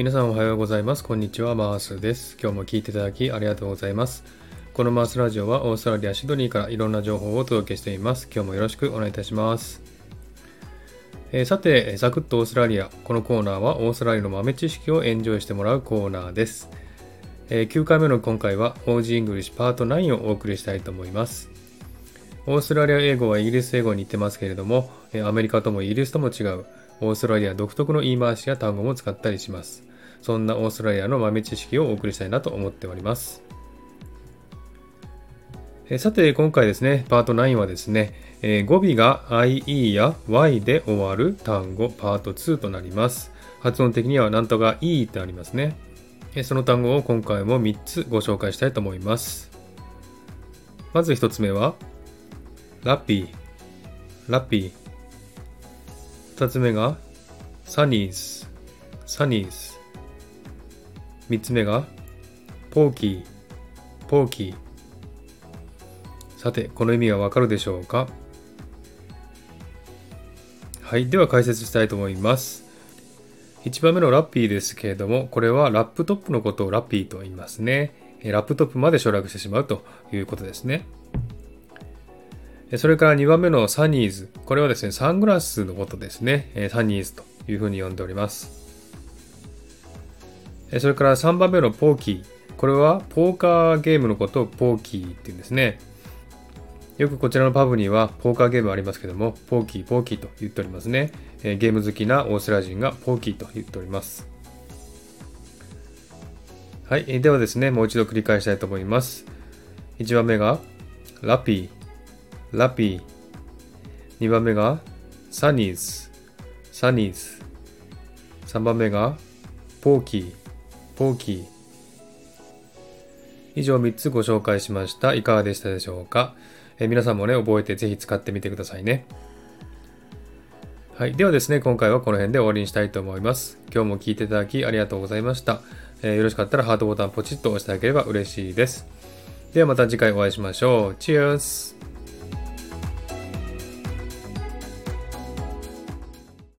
皆さんおはようございます。こんにちは、マースです。今日も聞いていただきありがとうございます。このマースラジオはオーストラリア・シドニーからいろんな情報をお届けしています。今日もよろしくお願いいたします。えー、さて、サクッとオーストラリア。このコーナーはオーストラリアの豆知識をエンジョイしてもらうコーナーです。えー、9回目の今回は OG イングリッシュパート9をお送りしたいと思います。オーストラリア英語はイギリス英語に似てますけれども、アメリカともイギリスとも違う、オーストラリア独特の言い回しや単語も使ったりします。そんなオーストラリアの豆知識をお送りしたいなと思っております。えさて、今回ですね、パート9はですね、えー、語尾が IE や Y で終わる単語パート2となります。発音的にはなんとか E ってありますね。えその単語を今回も3つご紹介したいと思います。まず1つ目は、ラッピー、ラッピー。2つ目が、サニーズ、サニーズ。3つ目が、ポーキー、ポーキー。さて、この意味はわかるでしょうか？はい。では解説したいと思います。1番目のラッピーですけれども、これはラップトップのことをラッピーと言いますね。ラップトップまで省略してしまうということですね。それから2番目のサニーズ。これはですね、サングラスのことですね。サニーズというふうに呼んでおります。それから3番目のポーキー。これはポーカーゲームのことをポーキーって言うんですね。よくこちらのパブにはポーカーゲームありますけども、ポーキー、ポーキーと言っておりますね。ゲーム好きなオーストラリア人がポーキーと言っております。はい。ではですね、もう一度繰り返したいと思います。1番目が、ラピー、ラピー。2番目が、サニーズ、サニーズ。3番目が、ポーキー、ポーキー。以上3つご紹介しました。いかがでしたでしょうか、え皆さんもね、覚えてぜひ使ってみてくださいね。はい。ではですね、今回はこの辺で終わりにしたいと思います。今日も聴いていただきありがとうございました。えー、よろしかったらハートボタンポチッと押してあげれば嬉しいです。ではまた次回お会いしましょう。チ e ー r